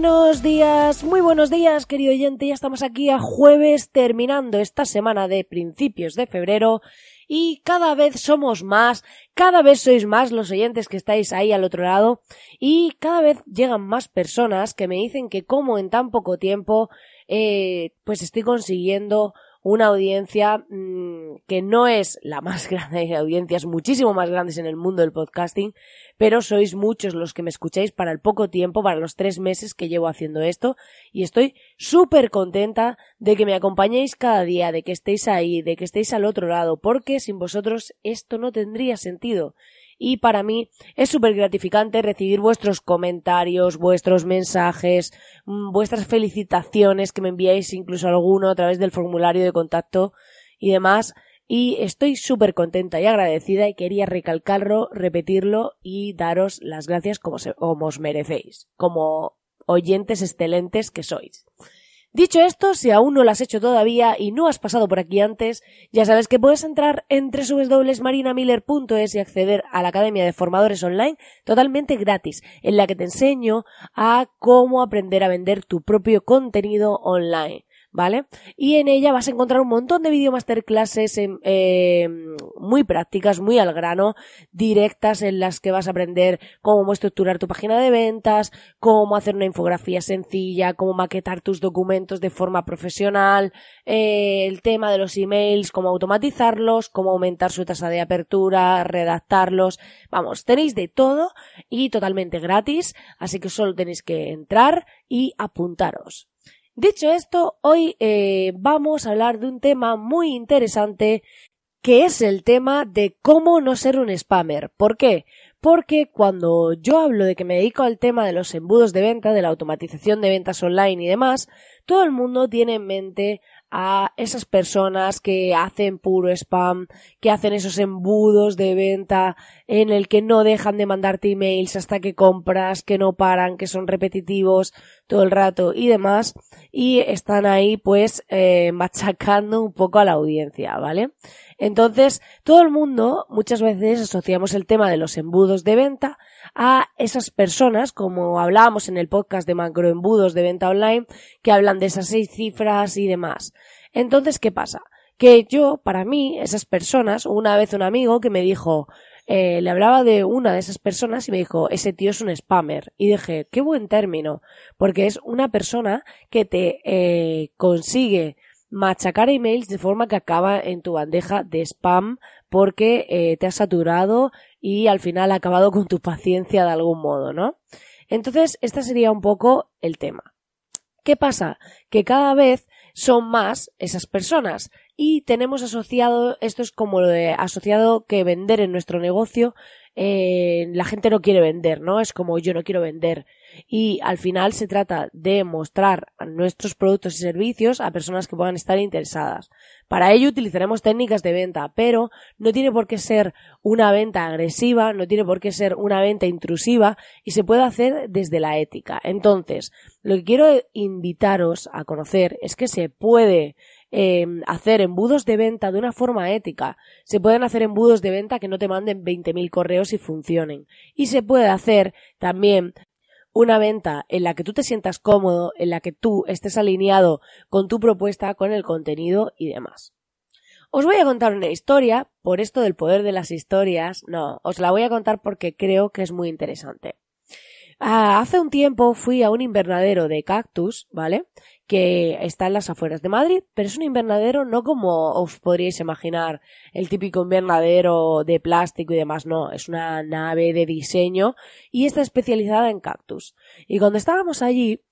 Buenos días, muy buenos días, querido oyente. Ya estamos aquí a jueves terminando esta semana de principios de febrero y cada vez somos más, cada vez sois más los oyentes que estáis ahí al otro lado y cada vez llegan más personas que me dicen que como en tan poco tiempo eh, pues estoy consiguiendo una audiencia mmm, que no es la más grande de audiencias, muchísimo más grandes en el mundo del podcasting, pero sois muchos los que me escucháis para el poco tiempo, para los tres meses que llevo haciendo esto, y estoy súper contenta de que me acompañéis cada día, de que estéis ahí, de que estéis al otro lado, porque sin vosotros esto no tendría sentido y para mí es súper gratificante recibir vuestros comentarios, vuestros mensajes, mm, vuestras felicitaciones que me enviáis incluso alguno a través del formulario de contacto y demás. Y estoy súper contenta y agradecida y quería recalcarlo, repetirlo y daros las gracias como, se, como os merecéis, como oyentes excelentes que sois. Dicho esto, si aún no lo has hecho todavía y no has pasado por aquí antes, ya sabes que puedes entrar en www.marinamiller.es y acceder a la Academia de Formadores Online totalmente gratis, en la que te enseño a cómo aprender a vender tu propio contenido online. ¿Vale? Y en ella vas a encontrar un montón de video masterclasses eh, muy prácticas, muy al grano, directas en las que vas a aprender cómo estructurar tu página de ventas, cómo hacer una infografía sencilla, cómo maquetar tus documentos de forma profesional, eh, el tema de los emails, cómo automatizarlos, cómo aumentar su tasa de apertura, redactarlos, vamos, tenéis de todo y totalmente gratis, así que solo tenéis que entrar y apuntaros. Dicho esto, hoy eh, vamos a hablar de un tema muy interesante que es el tema de cómo no ser un spammer. ¿Por qué? Porque cuando yo hablo de que me dedico al tema de los embudos de venta, de la automatización de ventas online y demás, todo el mundo tiene en mente a esas personas que hacen puro spam, que hacen esos embudos de venta en el que no dejan de mandarte emails hasta que compras, que no paran, que son repetitivos todo el rato y demás, y están ahí pues eh, machacando un poco a la audiencia, ¿vale? Entonces, todo el mundo muchas veces asociamos el tema de los embudos de venta a esas personas, como hablábamos en el podcast de macroembudos de venta online, que hablan de esas seis cifras y demás. Entonces, ¿qué pasa? Que yo, para mí, esas personas, una vez un amigo que me dijo, eh, le hablaba de una de esas personas y me dijo, ese tío es un spammer. Y dije, qué buen término, porque es una persona que te eh, consigue machacar emails de forma que acaba en tu bandeja de spam porque eh, te ha saturado y al final ha acabado con tu paciencia de algún modo, ¿no? Entonces, este sería un poco el tema. ¿Qué pasa? Que cada vez son más esas personas y tenemos asociado, esto es como lo de asociado que vender en nuestro negocio, eh, la gente no quiere vender, ¿no? Es como yo no quiero vender. Y al final se trata de mostrar nuestros productos y servicios a personas que puedan estar interesadas. Para ello utilizaremos técnicas de venta, pero no tiene por qué ser una venta agresiva, no tiene por qué ser una venta intrusiva y se puede hacer desde la ética. Entonces, lo que quiero invitaros a conocer es que se puede eh, hacer embudos de venta de una forma ética. Se pueden hacer embudos de venta que no te manden 20.000 correos y funcionen. Y se puede hacer también una venta en la que tú te sientas cómodo, en la que tú estés alineado con tu propuesta, con el contenido y demás. Os voy a contar una historia, por esto del poder de las historias, no, os la voy a contar porque creo que es muy interesante. Ah, hace un tiempo fui a un invernadero de cactus, ¿vale? Que está en las afueras de Madrid, pero es un invernadero no como os podríais imaginar, el típico invernadero de plástico y demás, no, es una nave de diseño y está especializada en cactus. Y cuando estábamos allí,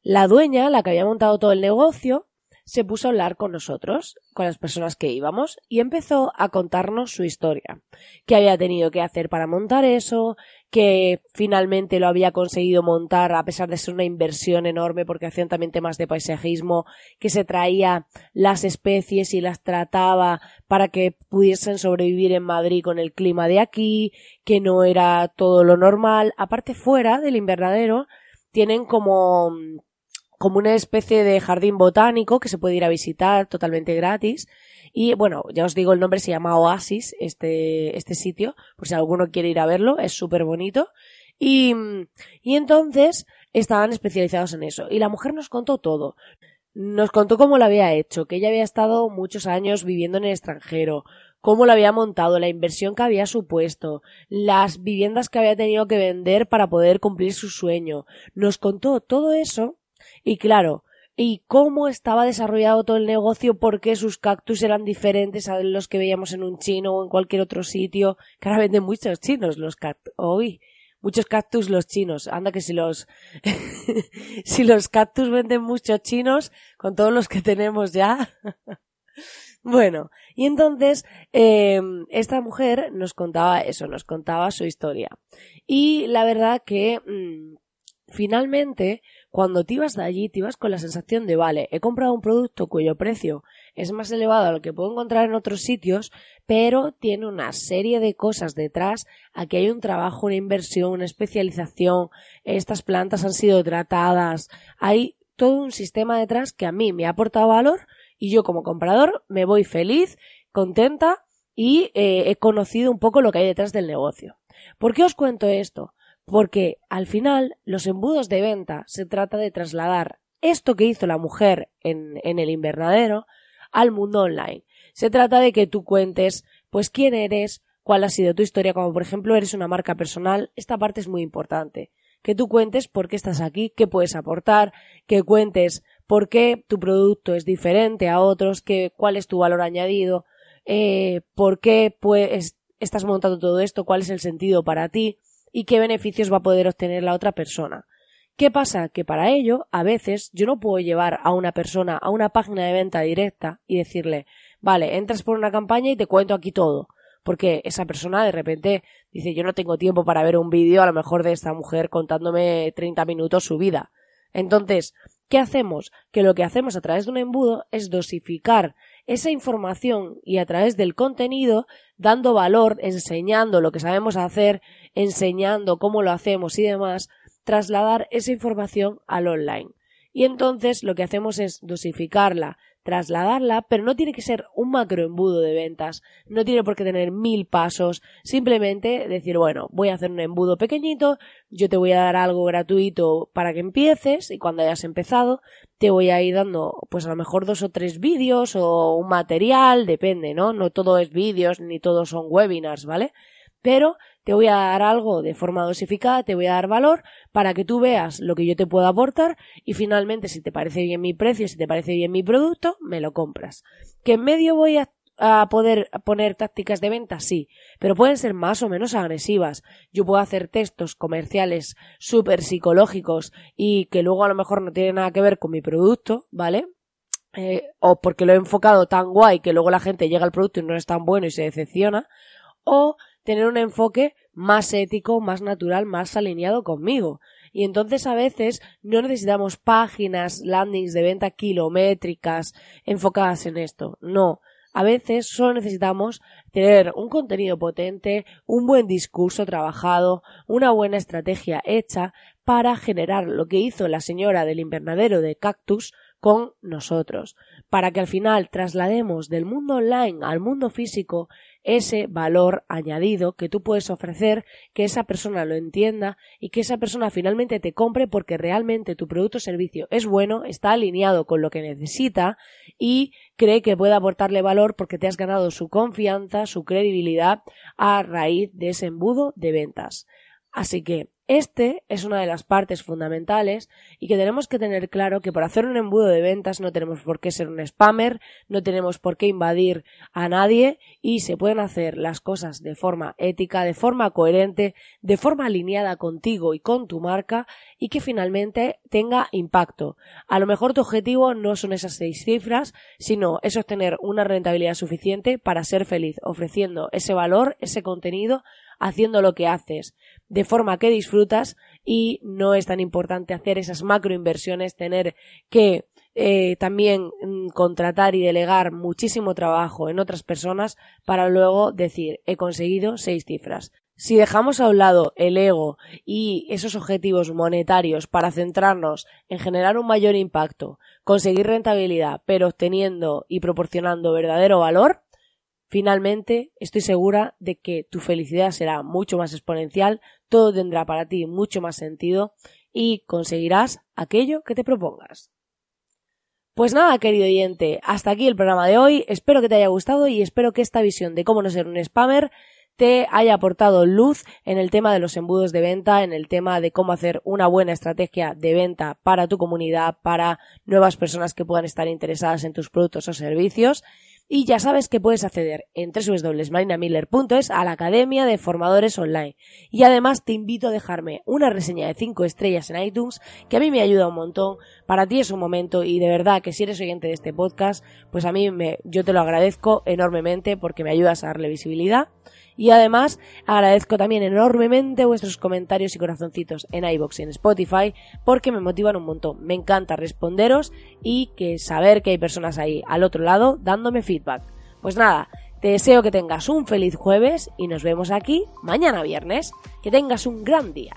la dueña, la que había montado todo el negocio, se puso a hablar con nosotros, con las personas que íbamos, y empezó a contarnos su historia, qué había tenido que hacer para montar eso, que finalmente lo había conseguido montar a pesar de ser una inversión enorme porque hacían también temas de paisajismo, que se traía las especies y las trataba para que pudiesen sobrevivir en Madrid con el clima de aquí, que no era todo lo normal. Aparte fuera del invernadero tienen como como una especie de jardín botánico que se puede ir a visitar totalmente gratis. Y bueno, ya os digo el nombre, se llama Oasis, este, este sitio, por si alguno quiere ir a verlo, es súper bonito. Y, y entonces estaban especializados en eso. Y la mujer nos contó todo. Nos contó cómo lo había hecho, que ella había estado muchos años viviendo en el extranjero, cómo lo había montado, la inversión que había supuesto, las viviendas que había tenido que vender para poder cumplir su sueño. Nos contó todo eso y claro, y cómo estaba desarrollado todo el negocio, por qué sus cactus eran diferentes a los que veíamos en un chino o en cualquier otro sitio, que ahora venden muchos chinos los cactus. Hoy, muchos cactus los chinos. Anda que si los, si los cactus venden muchos chinos, con todos los que tenemos ya. bueno, y entonces, eh, esta mujer nos contaba eso, nos contaba su historia. Y la verdad que, mm, finalmente, cuando te ibas de allí, te ibas con la sensación de, vale, he comprado un producto cuyo precio es más elevado a lo que puedo encontrar en otros sitios, pero tiene una serie de cosas detrás. Aquí hay un trabajo, una inversión, una especialización. Estas plantas han sido tratadas. Hay todo un sistema detrás que a mí me ha aportado valor y yo como comprador me voy feliz, contenta y eh, he conocido un poco lo que hay detrás del negocio. ¿Por qué os cuento esto? Porque al final los embudos de venta se trata de trasladar esto que hizo la mujer en, en el invernadero al mundo online. Se trata de que tú cuentes pues quién eres, cuál ha sido tu historia, como por ejemplo eres una marca personal, esta parte es muy importante. Que tú cuentes por qué estás aquí, qué puedes aportar, que cuentes por qué tu producto es diferente a otros, que, cuál es tu valor añadido, eh, por qué pues, estás montando todo esto, cuál es el sentido para ti y qué beneficios va a poder obtener la otra persona. ¿Qué pasa? Que para ello, a veces, yo no puedo llevar a una persona a una página de venta directa y decirle, vale, entras por una campaña y te cuento aquí todo. Porque esa persona de repente dice, yo no tengo tiempo para ver un vídeo a lo mejor de esta mujer contándome 30 minutos su vida. Entonces, ¿qué hacemos? Que lo que hacemos a través de un embudo es dosificar esa información y a través del contenido dando valor, enseñando lo que sabemos hacer, enseñando cómo lo hacemos y demás, trasladar esa información al online. Y entonces lo que hacemos es dosificarla, trasladarla, pero no tiene que ser un macroembudo de ventas, no tiene por qué tener mil pasos, simplemente decir, bueno, voy a hacer un embudo pequeñito, yo te voy a dar algo gratuito para que empieces y cuando hayas empezado te voy a ir dando pues a lo mejor dos o tres vídeos o un material, depende, ¿no? No todo es vídeos ni todos son webinars, ¿vale? Pero te voy a dar algo de forma dosificada, te voy a dar valor para que tú veas lo que yo te puedo aportar y finalmente si te parece bien mi precio, si te parece bien mi producto, me lo compras. ¿Que en medio voy a, poder poner tácticas de venta? Sí, pero pueden ser más o menos agresivas. Yo puedo hacer textos comerciales súper psicológicos y que luego a lo mejor no tienen nada que ver con mi producto, ¿vale? Eh, o porque lo he enfocado tan guay que luego la gente llega al producto y no es tan bueno y se decepciona, o tener un enfoque más ético, más natural, más alineado conmigo. Y entonces a veces no necesitamos páginas, landings de venta kilométricas enfocadas en esto. No. A veces solo necesitamos tener un contenido potente, un buen discurso trabajado, una buena estrategia hecha para generar lo que hizo la señora del invernadero de cactus con nosotros, para que al final traslademos del mundo online al mundo físico ese valor añadido que tú puedes ofrecer, que esa persona lo entienda y que esa persona finalmente te compre porque realmente tu producto o servicio es bueno, está alineado con lo que necesita y cree que puede aportarle valor porque te has ganado su confianza, su credibilidad a raíz de ese embudo de ventas. Así que Este es una de las partes fundamentales y que tenemos que tener claro que para hacer un embudo de ventas no tenemos por qué ser un spammer, no tenemos por qué invadir a nadie y se pueden hacer las cosas de forma ética, de forma coherente, de forma alineada contigo y con tu marca y que finalmente tenga impacto. A lo mejor tu objetivo no son esas seis cifras, sino es obtener una rentabilidad suficiente para ser feliz, ofreciendo ese valor, ese contenido haciendo lo que haces, de forma que disfrutas y no es tan importante hacer esas macroinversiones, tener que eh, también mm, contratar y delegar muchísimo trabajo en otras personas para luego decir he conseguido seis cifras. Si dejamos a un lado el ego y esos objetivos monetarios para centrarnos en generar un mayor impacto, conseguir rentabilidad, pero obteniendo y proporcionando verdadero valor, Finalmente, estoy segura de que tu felicidad será mucho más exponencial, todo tendrá para ti mucho más sentido y conseguirás aquello que te propongas. Pues nada, querido oyente, hasta aquí el programa de hoy. Espero que te haya gustado y espero que esta visión de cómo no ser un spammer te haya aportado luz en el tema de los embudos de venta, en el tema de cómo hacer una buena estrategia de venta para tu comunidad, para nuevas personas que puedan estar interesadas en tus productos o servicios y ya sabes que puedes acceder en www.marinamiller.es a la Academia de Formadores Online. Y además te invito a dejarme una reseña de 5 estrellas en iTunes, que a mí me ayuda un montón. Para ti es un momento y de verdad que si eres oyente de este podcast, pues a mí me, yo te lo agradezco enormemente porque me ayudas a darle visibilidad. Y además agradezco también enormemente vuestros comentarios y corazoncitos en iBox y en Spotify porque me motivan un montón. Me encanta responderos y que saber que hay personas ahí al otro lado dándome feedback. Pues nada, te deseo que tengas un feliz jueves y nos vemos aquí mañana viernes. Que tengas un gran día.